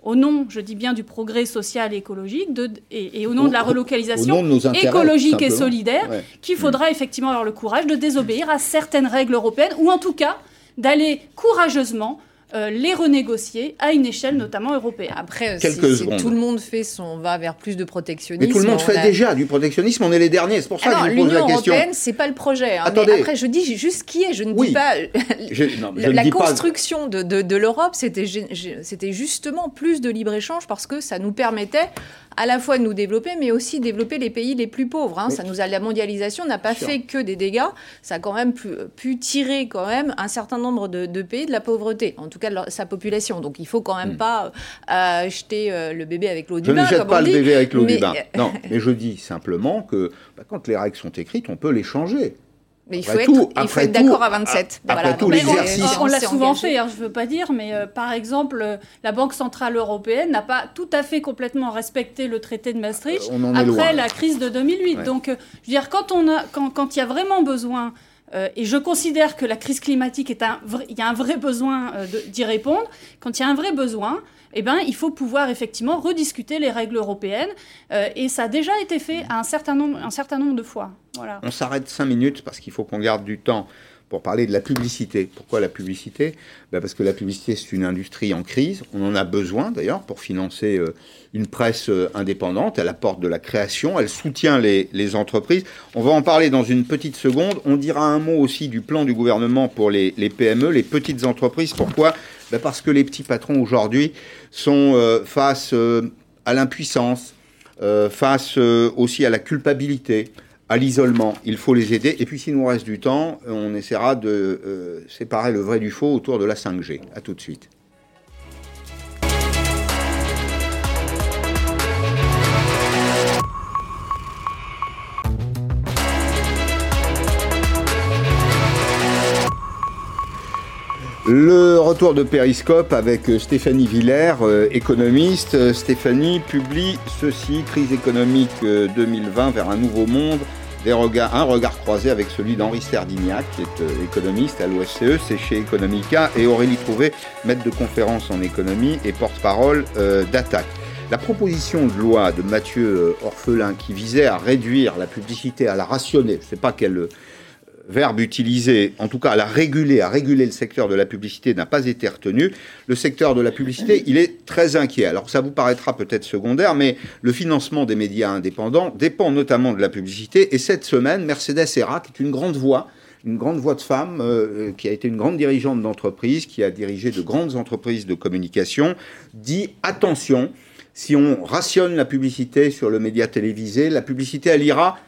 au nom, je dis bien, du progrès social et écologique, et, au nom de la relocalisation écologique et solidaire, qu'il faudra effectivement avoir le courage de désobéir à certaines règles européennes, ou en tout cas d'aller courageusement euh, les renégocier à une échelle notamment européenne. Après, si, tout le monde fait son va vers plus de protectionnisme. Mais tout le monde fait déjà du protectionnisme, on est les derniers, c'est pour ça que je pose la question. L'Union européenne, c'est pas le projet. Hein. après, je dis juste qui est, je ne dis pas. [laughs] la, construction de, de l'Europe, c'était justement plus de libre-échange parce que ça nous permettait à la fois nous développer, mais aussi développer les pays les plus pauvres. Hein. Ça nous a, la mondialisation n'a pas fait que des dégâts, ça a quand même pu, tirer quand même un certain nombre de, pays de la pauvreté, en tout cas de sa population. Donc il faut quand même hmm. pas euh, jeter euh, le bébé avec l'eau du bain. Je ne jette pas le bébé avec l'eau du bain. Non, [laughs] mais je dis simplement que bah, quand les règles sont écrites, on peut les changer. Mais il faut, être, être d'accord à 27. Après tout On, l'a souvent fait, hein, je ne veux pas dire, mais euh, par exemple, euh, la Banque Centrale Européenne n'a pas tout à fait complètement respecté le traité de Maastricht euh, après la crise de 2008. Donc, je veux dire, quand il quand, quand y a vraiment besoin et je considère que la crise climatique est un, il y a un vrai besoin d'y répondre. Quand il y a un vrai besoin, eh ben, il faut pouvoir effectivement rediscuter les règles européennes. Euh, et ça a déjà été fait un certain nombre, un certain nombre de fois. On s'arrête cinq minutes parce qu'il faut qu'on garde du temps pour parler de la publicité. Pourquoi la publicité? Ben Parce que la publicité, c'est une industrie en crise. On en a besoin d'ailleurs pour financer euh, une presse euh, indépendante. Elle apporte de la création, elle soutient les, entreprises. On va en parler dans une petite seconde. On dira un mot aussi du plan du gouvernement pour les PME, les petites entreprises. Pourquoi ben Parce que les petits patrons aujourd'hui sont euh, face à l'impuissance, face aussi à la culpabilité à l'isolement. Il faut les aider. Et puis, s'il nous reste du temps, on essaiera de euh, séparer le vrai du faux autour de la 5G. À tout de suite. Le retour de Périscope avec Stéphanie Villers, euh, économiste. Stéphanie publie ceci, Crise économique 2020 euh, vers un nouveau monde, un regard croisé avec celui d'Henri Serdignac, qui est euh, économiste à l'OFCE, c'est chez Economica, et Aurélie Trouvé, maître de conférence en économie et porte-parole d'Attaque. La proposition de loi de Mathieu Orphelin qui visait à réduire la publicité, à la rationner, je ne sais pas quelle verbe utilisé, en tout cas à la réguler, à réguler le secteur de la publicité n'a pas été retenu. Le secteur de la publicité, il est très inquiet. Alors ça vous paraîtra peut-être secondaire, mais le financement des médias indépendants dépend notamment de la publicité. Et cette semaine, Mercedes Serra, qui est une grande voix, une grande voix de femme, euh, qui a été une grande dirigeante d'entreprise, qui a dirigé de grandes entreprises de communication, dit attention, si on rationne la publicité sur le média télévisé, la publicité, elle ira,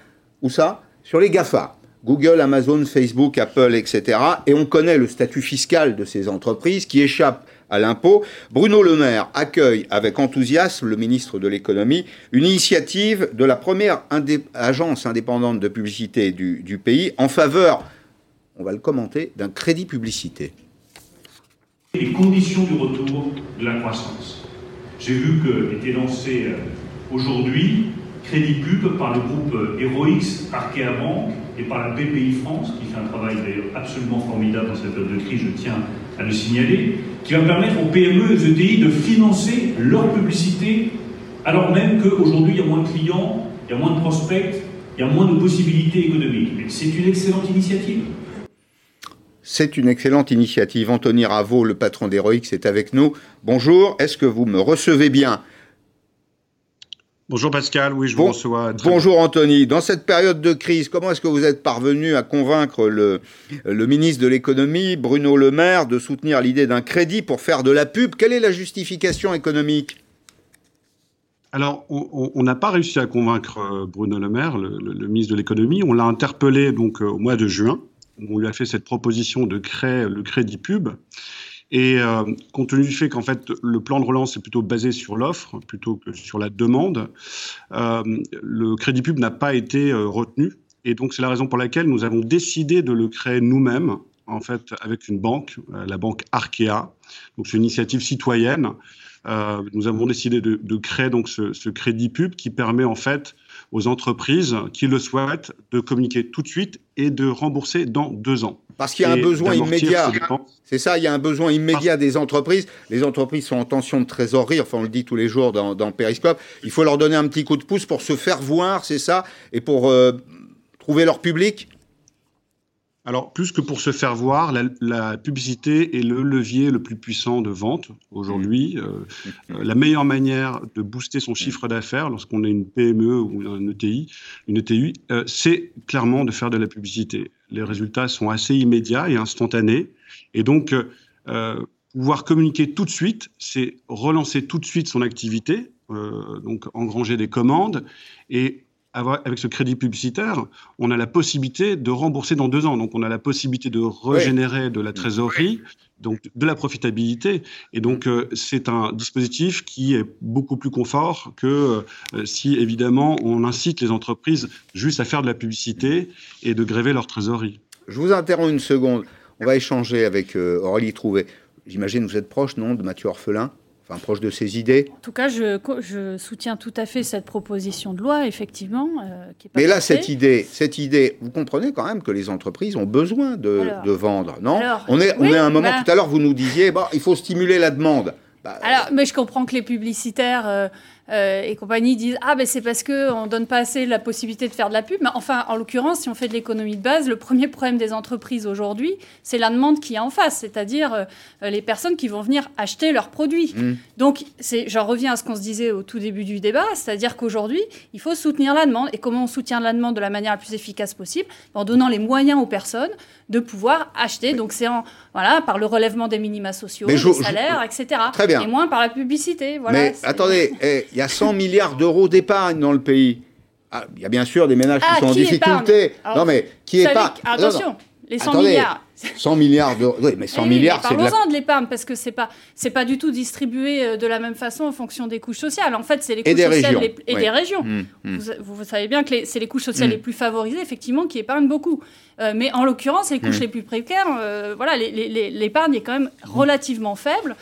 où ça? Sur les GAFA. Google, Amazon, Facebook, Apple, etc. Et on connaît le statut fiscal de ces entreprises qui échappent à l'impôt. Bruno Le Maire accueille avec enthousiasme, le ministre de l'économie, une initiative de la première agence indépendante de publicité du, pays en faveur, on va le commenter, d'un crédit publicité. Les conditions du retour de la croissance. J'ai vu que était lancé euh, aujourd'hui crédit pub par le groupe Heroix, Arkea Banque, et par la BPI France, qui fait un travail d'ailleurs absolument formidable dans cette période de crise, je tiens à le signaler, qui va permettre aux PME et aux ETI de financer leur publicité, alors même qu'aujourd'hui il y a moins de clients, il y a moins de prospects, il y a moins de possibilités économiques. C'est une excellente initiative. C'est une excellente initiative. Anthony Raveau, le patron d'Heroix, est avec nous. Bonjour, est-ce que vous me recevez bien? Bonjour Pascal, oui, je vous reçois. Bonjour Anthony. Dans cette période de crise, comment est-ce que vous êtes parvenu à convaincre le, le ministre de l'économie, Bruno Le Maire, de soutenir l'idée d'un crédit pour faire de la pub? Quelle est la justification économique? Alors, on n'a pas réussi à convaincre euh, Bruno Le Maire, le, ministre de l'économie. On l'a interpellé donc euh, au mois de juin. On lui a fait cette proposition de créer le crédit pub. Et euh, compte tenu du fait qu'en fait le plan de relance est plutôt basé sur l'offre plutôt que sur la demande, euh, le crédit pub n'a pas été euh, retenu. Et donc c'est la raison pour laquelle nous avons décidé de le créer nous-mêmes, en fait avec une banque, la banque Arkea. Donc c'est une initiative citoyenne. nous avons décidé de, de créer donc ce, ce, crédit pub qui permet en fait aux entreprises qui le souhaitent de communiquer tout de suite et de rembourser dans deux ans. Parce qu'il y a un besoin immédiat. C'est ça, il y a un besoin immédiat des entreprises. Les entreprises sont en tension de trésorerie, enfin on le dit tous les jours dans, dans Periscope. Il faut leur donner un petit coup de pouce pour se faire voir, c'est ça, et pour euh, trouver leur public alors, plus que pour se faire voir, la, publicité est le levier le plus puissant de vente aujourd'hui. Euh, euh, la meilleure manière de booster son chiffre d'affaires lorsqu'on est une PME ou un ETI, une ETI, euh, c'est clairement de faire de la publicité. Les résultats sont assez immédiats et instantanés. Et donc, pouvoir communiquer tout de suite, c'est relancer tout de suite son activité, donc engranger des commandes et avec ce crédit publicitaire, on a la possibilité de rembourser dans deux ans. Donc, on a la possibilité de régénérer de la trésorerie, donc de la profitabilité. Et donc, euh, c'est un dispositif qui est beaucoup plus confort que euh, si, évidemment, on incite les entreprises juste à faire de la publicité et de gréver leur trésorerie. Je vous interromps une seconde. On va échanger avec euh, Aurélie Trouvé. J'imagine que vous êtes proche, non, de Mathieu Orphelin? Proche de ses idées. En tout cas, je, je, soutiens tout à fait cette proposition de loi, effectivement. Euh, Mais là, cette idée, cette idée, vous comprenez quand même que les entreprises ont besoin de, de vendre, non? On est, on est à un moment, bah tout à l'heure, vous nous disiez, bon, il faut stimuler la demande. Bah, alors, mais je comprends que les publicitaires euh, euh, et compagnie disent ah ben c'est parce que on donne pas assez la possibilité de faire de la pub. Mais enfin, en l'occurrence, si on fait de l'économie de base, le premier problème des entreprises aujourd'hui, c'est la demande qui est en face, c'est-à-dire euh, les personnes qui vont venir acheter leurs produits. Mmh. Donc, c'est, j'en reviens à ce qu'on se disait au tout début du débat, c'est-à-dire qu'aujourd'hui, il faut soutenir la demande. Et comment on soutient la demande de la manière la plus efficace possible? En donnant les moyens aux personnes de pouvoir acheter. Donc, c'est en, voilà, par le relèvement des minima sociaux, des salaires, etc. Très bien. Et moins par la publicité. Voilà, Mais attendez, [laughs] eh, y a 100 milliards d'euros d'épargne dans le pays. Ah, il y a bien sûr des ménages qui ah, sont en difficulté. non, mais qui épargne Attention, les 100 milliards. 100 milliards d'euros. Oui, mais 100 milliards, c'est. Parlons-en de l'épargne, parce que c'est pas, c'est pas du tout distribué euh, de la même façon en fonction des couches sociales. En fait, c'est les couches sociales et des régions. Mmh, mmh. Vous, savez bien que c'est les couches sociales mmh. les plus favorisées, effectivement, qui épargnent beaucoup. Euh, mais en l'occurrence, les couches les plus précaires, euh, voilà, l'épargne est quand même relativement faible.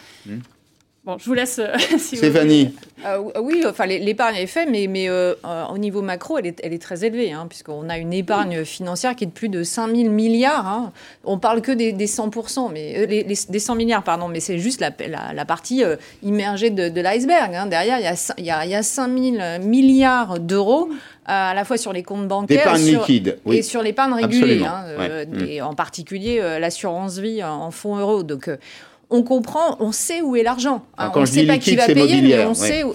Bon, je vous laisse. Euh, [laughs] Stéphanie. Euh, oui, enfin, l'épargne est faite, mais, mais euh, au niveau macro, elle est, elle est très élevée, hein, puisqu'on a une épargne financière qui est de plus de 5 000 milliards. Hein. On parle que des, des 100%, mais, les, des 100 milliards, pardon, mais c'est juste la, la, partie immergée de, l'iceberg. Hein. Derrière, il y, a, il, y a, il y a 5 000 milliards d'euros à la fois sur les comptes bancaires liquide, et sur l'épargne régulée, hein, et en particulier l'assurance vie en fonds euros. Donc on comprend, on sait où est l'argent. Hein, on ne sait pas qui va payer, mais on sait où...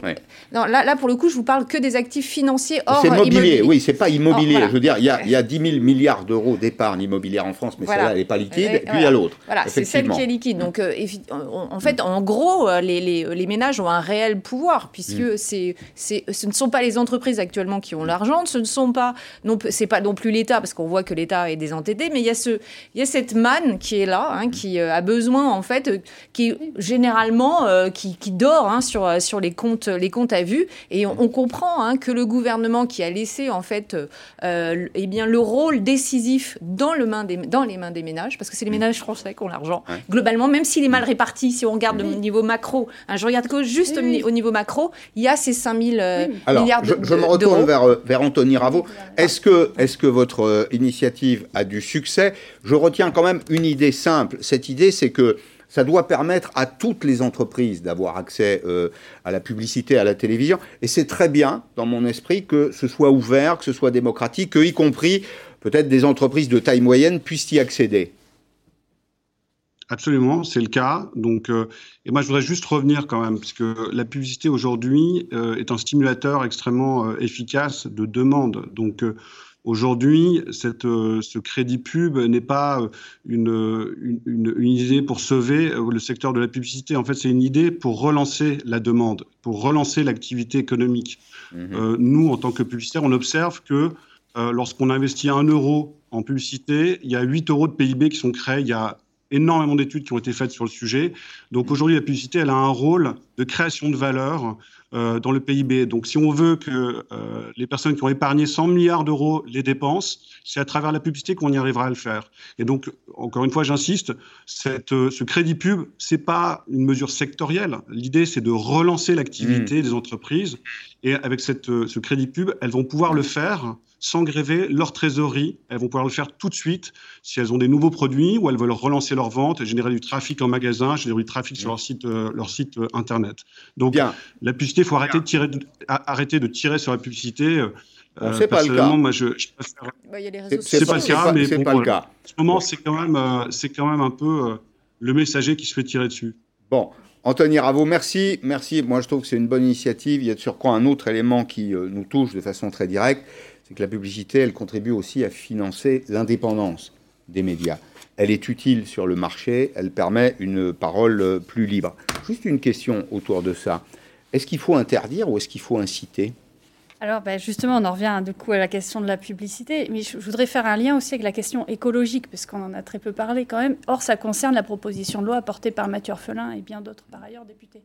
Non, là, là, pour le coup, je vous parle que des actifs financiers hors C'est immobilier, oui, c'est pas immobilier. Je veux dire, il y a, y a 10 000 milliards d'euros d'épargne immobilière en France, mais celle-là, elle n'est pas liquide. Et, puis il y a l'autre. Voilà, c'est celle qui est liquide. Donc, euh, en fait, en gros, euh, les, les, les, ménages ont un réel pouvoir, puisque mm. c'est, ce ne sont pas les entreprises actuellement qui ont l'argent, ce ne sont pas, non, c'est pas non plus l'État, parce qu'on voit que l'État est désentêté, mais il y a ce, il y a cette manne qui est là, hein, qui euh, a besoin, en fait, qui généralement euh, qui, dort hein, sur, euh, sur les comptes les comptes à vue. Et on, comprend hein, que le gouvernement qui a laissé en fait euh, eh bien le rôle décisif dans le main des dans les mains des ménages parce que c'est les ménages français qui ont l'argent globalement même s'il est mal réparti si on regarde au niveau macro hein, je regarde que juste au niveau macro il y a ces 5000 milliards d'euros. Je, je me retourne vers, vers Anthony Raveau est-ce que est-ce que votre initiative a du succès? Je retiens quand même une idée simple. Cette idée c'est que ça doit permettre à toutes les entreprises d'avoir accès euh, à la publicité, à la télévision. Et c'est très bien, dans mon esprit, que ce soit ouvert, que ce soit démocratique, que, y compris peut-être des entreprises de taille moyenne puissent y accéder. Absolument, c'est le cas. Donc, euh, et moi, je voudrais juste revenir quand même, puisque la publicité aujourd'hui euh, est un stimulateur extrêmement efficace de demande. Donc, Aujourd'hui, euh, ce crédit pub n'est pas euh, une, une, une, idée pour sauver euh, le secteur de la publicité. En fait, c'est une idée pour relancer la demande, pour relancer l'activité économique. Mhm. nous, en tant que publicitaires, on observe que lorsqu'on investit un euro en publicité, il y a 8 euros de PIB qui sont créés. Il y a énormément d'études qui ont été faites sur le sujet. Donc aujourd'hui, la publicité, elle a un rôle de création de valeur euh, dans le PIB. Donc si on veut que euh, les personnes qui ont épargné 100 milliards d'euros les dépensent, c'est à travers la publicité qu'on y arrivera à le faire. Et donc, encore une fois, j'insiste, euh, ce crédit pub, c'est pas une mesure sectorielle. L'idée, c'est de relancer l'activité mmh. des entreprises. Et avec cette, ce crédit pub, elles vont pouvoir le faire sans gréver leur trésorerie. Elles vont pouvoir le faire tout de suite si elles ont des nouveaux produits ou elles veulent relancer leur vente, générer du trafic en magasin, générer du trafic sur leur site, euh, leur site internet. Donc la publicité, il faut arrêter de, tirer, arrêter de tirer sur la publicité. Euh, c'est pas le cas. Moi, je, bah, c'est pas, le cas, mais bon, pas le cas. En ce moment, c'est quand même, c'est quand même un peu le messager qui se fait tirer dessus. Bon, Anthony Raveau, merci. Merci. Moi, je trouve que c'est une bonne initiative. Il y a sur quoi un autre élément qui nous touche de façon très directe c'est que la publicité, elle contribue aussi à financer l'indépendance des médias. Elle est utile sur le marché, elle permet une parole plus libre. Juste une question autour de ça. Est-ce qu'il faut interdire ou est-ce qu'il faut inciter? Alors ben, justement, on en revient du coup à la question de la publicité, mais je, voudrais faire un lien aussi avec la question écologique, parce qu'on en a très peu parlé quand même. Or, ça concerne la proposition de loi apportée par Mathieu Orphelin et bien d'autres par ailleurs députés.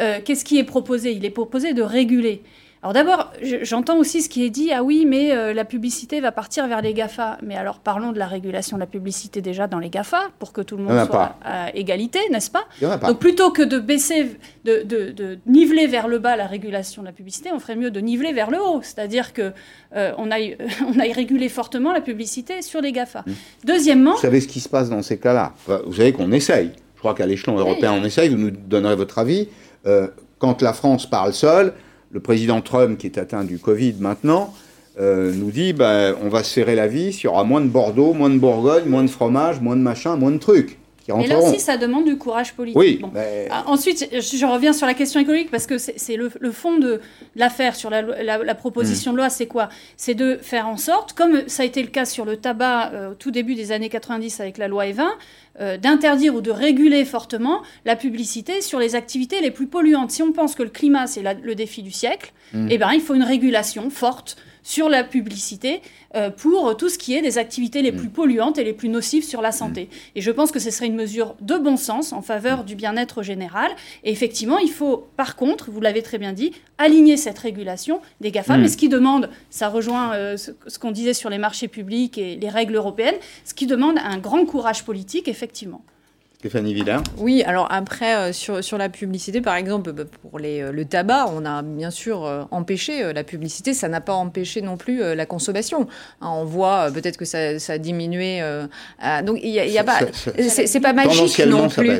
Euh, qu'est-ce qui est proposé? Il est proposé de réguler alors d'abord, j'entends aussi ce qui est dit, ah oui, mais euh, la publicité va partir vers les GAFA. Mais alors parlons de la régulation de la publicité déjà dans les GAFA, pour que tout le monde soit à égalité, n'est-ce pas, Donc plutôt que de baisser, de, niveler vers le bas la régulation de la publicité, on ferait mieux de niveler vers le haut, c'est-à-dire qu'on euh, on aille, [laughs] on aille réguler fortement la publicité sur les GAFA. Mmh. Deuxièmement... Vous savez ce qui se passe dans ces cas-là? Vous savez qu'on essaye. Je crois qu'à l'échelon européen, on essaye, vous nous donnerez votre avis. Euh, quand la France parle seule, le président Trump, qui est atteint du Covid maintenant, euh, nous dit ben, on va serrer la vis, il y aura moins de Bordeaux, moins de Bourgogne, moins de fromage, moins de machin, moins de trucs. Et là aussi, ça demande du courage politique. Oui. Ah, ensuite, je reviens sur la question écologique parce que c'est le, fond de l'affaire sur la, proposition de loi, c'est quoi? C'est de faire en sorte, comme ça a été le cas sur le tabac euh, au tout début des années 90 avec la loi E20, euh, d'interdire ou de réguler fortement la publicité sur les activités les plus polluantes. Si on pense que le climat, c'est le défi du siècle, mm. eh ben, il faut une régulation forte sur la publicité euh, pour tout ce qui est des activités les mm. plus polluantes et les plus nocives sur la santé. Mm. Et je pense que ce serait une mesure de bon sens en faveur du bien-être général. Et effectivement, il faut, par contre, vous l'avez très bien dit, aligner cette régulation des GAFA. Mais ce qui demande, ça rejoint euh, ce qu'on disait sur les marchés publics et les règles européennes, ce qui demande un grand courage politique, effectivement. Stéphanie Villard Oui, alors après, euh, sur, sur la publicité, par exemple, bah, pour les, euh, le tabac, on a bien sûr euh, empêché la publicité, ça n'a pas empêché non plus la consommation. Hein, on voit peut-être que ça, ça, a diminué. donc, il n'y a, pas. C'est pas magique non plus.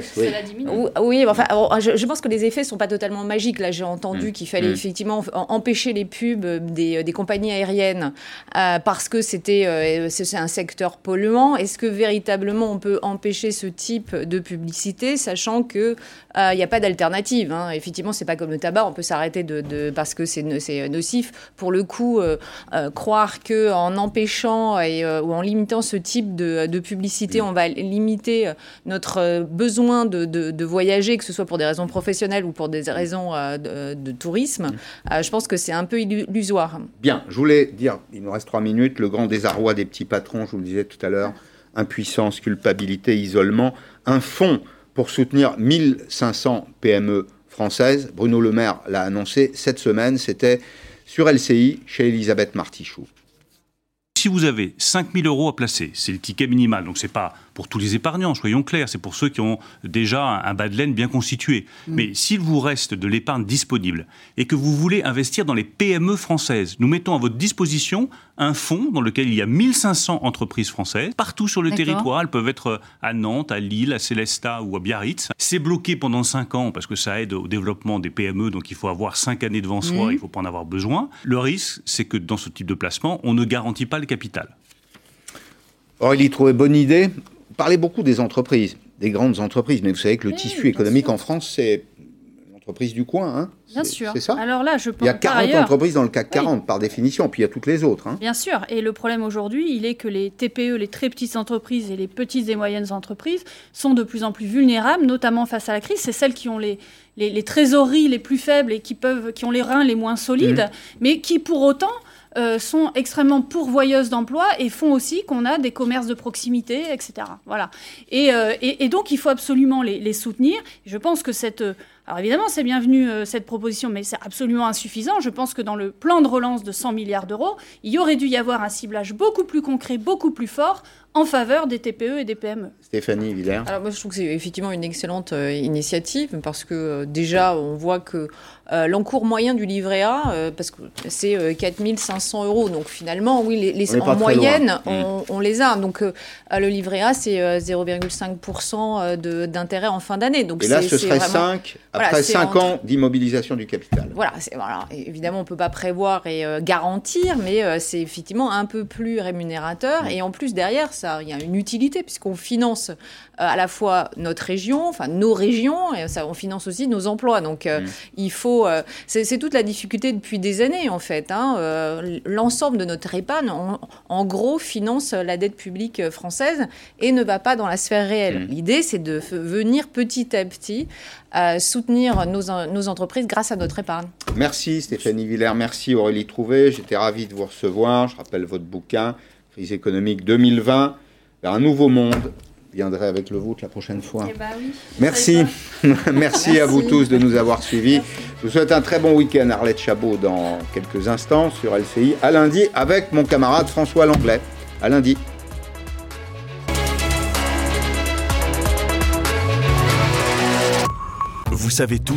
oui, enfin, je, pense que les effets ne sont pas totalement magiques. Là, j'ai entendu mm. qu'il fallait mm. effectivement empêcher les pubs des, des compagnies aériennes parce que c'était c'est un secteur polluant. Est-ce que véritablement on peut empêcher ce type de publicité, sachant que il euh, n'y a pas d'alternative. Hein. Effectivement, c'est pas comme le tabac, on peut s'arrêter de, parce que c'est nocif. Pour le coup, euh, euh, croire que en empêchant et, ou en limitant ce type de, publicité, on va limiter notre besoin de, voyager, que ce soit pour des raisons professionnelles ou pour des raisons de, tourisme, je pense que c'est un peu illusoire. Bien, je voulais dire, il nous reste trois minutes, le grand désarroi des petits patrons, je vous le disais tout à l'heure, impuissance, culpabilité, isolement, un fonds pour soutenir 1500 PME françaises. Bruno Le Maire l'a annoncé cette semaine, c'était sur LCI chez Elisabeth Martichoux. Si vous avez 5000 euros à placer, c'est le ticket minimal, donc c'est pas pour tous les épargnants, soyons clairs, c'est pour ceux qui ont déjà un bas de laine bien constitué. Mm. Mais s'il vous reste de l'épargne disponible et que vous voulez investir dans les PME françaises, nous mettons à votre disposition un fonds dans lequel il y a 1500 entreprises françaises. Partout sur le territoire, elles peuvent être à Nantes, à Lille, à Célestat ou à Biarritz. C'est bloqué pendant 5 ans parce que ça aide au développement des PME, donc il faut avoir 5 années devant soi, mm. il ne faut pas en avoir besoin. Le risque, c'est que dans ce type de placement, on ne garantit pas le capital. Aurélie trouvait bonne idée parlez beaucoup des entreprises, des grandes entreprises, mais vous savez que le tissu économique en France, c'est l'entreprise du coin. Hein bien sûr. C'est ça Alors là, je pense Il y a 40 entreprises dans le CAC 40 par définition, puis il y a toutes les autres. Hein. Bien sûr. Et le problème aujourd'hui, il est que les TPE, les très petites entreprises et les petites et moyennes entreprises sont de plus en plus vulnérables, notamment face à la crise. C'est celles qui ont les, les, trésoreries les plus faibles et qui, peuvent, qui ont les reins les moins solides, mmh. mais qui pour autant euh, sont extrêmement pourvoyeuses d'emplois et font aussi qu'on a des commerces de proximité, etc. Voilà. Et, et, donc, il faut absolument les, soutenir. Je pense que cette alors évidemment, c'est bienvenu euh, cette proposition, mais c'est absolument insuffisant. Je pense que dans le plan de relance de 100 milliards d'euros, il y aurait dû y avoir un ciblage beaucoup plus concret, beaucoup plus fort en faveur des TPE et des PME. Stéphanie Villers. Alors moi je trouve que c'est effectivement une excellente euh, initiative parce que euh, déjà on voit que euh, l'encours moyen du livret A, parce que c'est 4500 euros, donc finalement oui les, en moyenne mm. on, les a. Donc le livret A c'est 0,5% d'intérêt en fin d'année. Donc et là ce serait 5 après 5 ans d'immobilisation du capital. Voilà, voilà, évidemment on peut pas prévoir et garantir, mais c'est effectivement un peu plus rémunérateur mm. et en plus derrière ça il y a une utilité puisqu'on finance euh, à la fois notre région, enfin nos régions, et ça, on finance aussi nos emplois. Donc euh, mm. il faut, euh, c'est toute la difficulté depuis des années en fait. Hein, l'ensemble de notre épargne, en, gros, finance la dette publique française et ne va pas dans la sphère réelle. Mm. L'idée, c'est de venir petit à petit soutenir nos, nos, entreprises grâce à notre épargne. Merci Stéphanie Villers, merci Aurélie Trouvé. J'étais ravi de vous recevoir. Je rappelle votre bouquin, Crise économique 2020 vers un nouveau monde viendrai avec le vôtre la prochaine fois. Eh ben oui, Merci. [laughs] Merci à vous tous de nous avoir suivis. Je vous souhaite un très bon week-end, Arlette Chabot, dans quelques instants sur LCI. À lundi avec mon camarade François Langlais. À lundi. Vous savez tout